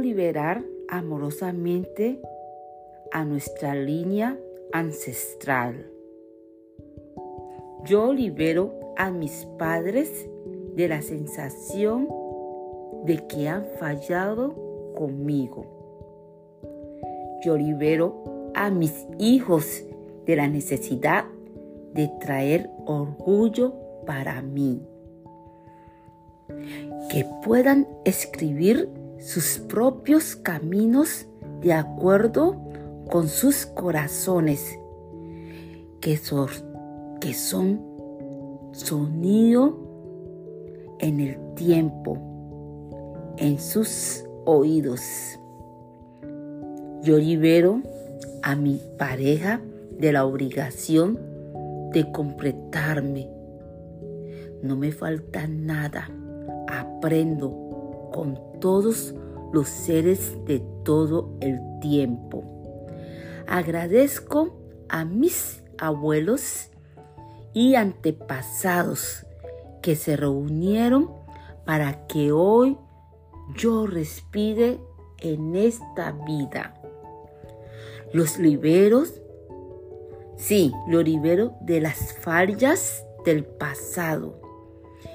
liberar amorosamente a nuestra línea ancestral. Yo libero a mis padres de la sensación de que han fallado conmigo. Yo libero a mis hijos de la necesidad de traer orgullo para mí. Que puedan escribir sus propios caminos de acuerdo con sus corazones, que son, que son sonido en el tiempo, en sus oídos. Yo libero a mi pareja de la obligación de completarme. No me falta nada. Aprendo con todos los seres de todo el tiempo. Agradezco a mis abuelos y antepasados que se reunieron para que hoy yo respire en esta vida. Los liberos, sí, lo libero de las fallas del pasado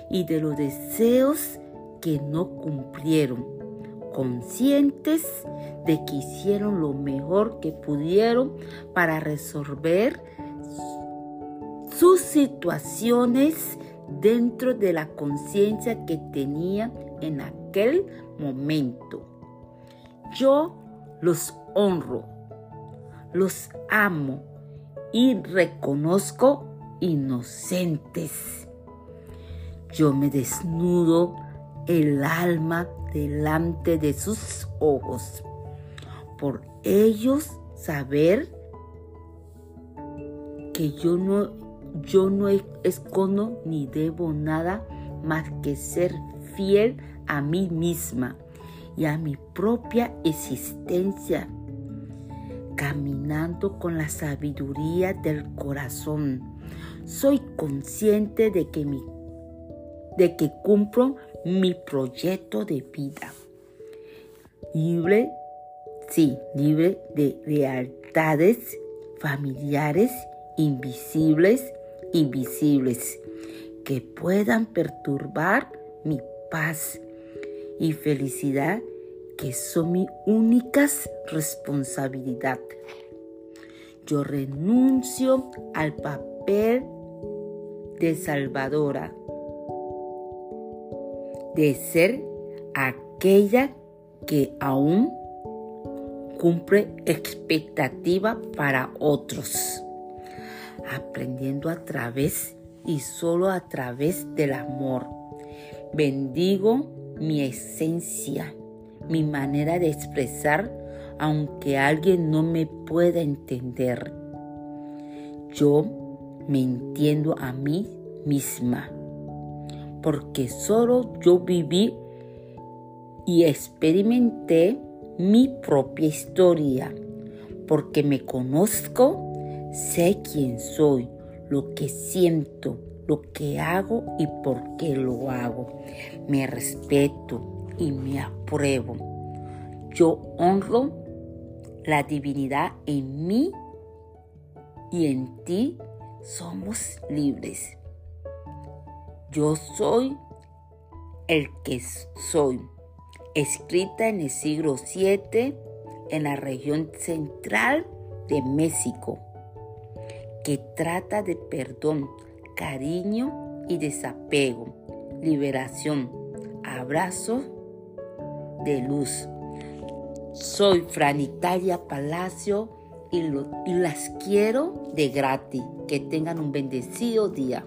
y de los deseos que no cumplieron, conscientes de que hicieron lo mejor que pudieron para resolver sus situaciones dentro de la conciencia que tenían en aquel momento. Yo los honro, los amo y reconozco inocentes. Yo me desnudo el alma delante de sus ojos, por ellos saber que yo no, yo no escondo ni debo nada más que ser fiel a mí misma y a mi propia existencia, caminando con la sabiduría del corazón. Soy consciente de que, mi, de que cumplo mi proyecto de vida. Libre, sí, libre de lealtades familiares invisibles y visibles que puedan perturbar mi paz y felicidad que son mi únicas responsabilidad. Yo renuncio al papel de salvadora, de ser aquella que aún cumple expectativa para otros, aprendiendo a través y solo a través del amor. Bendigo mi esencia, mi manera de expresar, aunque alguien no me pueda entender. Yo me entiendo a mí misma, porque solo yo viví y experimenté mi propia historia, porque me conozco, sé quién soy, lo que siento, lo que hago y por qué lo hago. Me respeto y me apruebo. Yo honro la divinidad en mí y en ti somos libres. Yo soy el que soy, escrita en el siglo VII en la región central de México, que trata de perdón, cariño y desapego, liberación, abrazo de luz. Soy Franitalia Palacio y, y las quiero de gratis. Que tengan un bendecido día.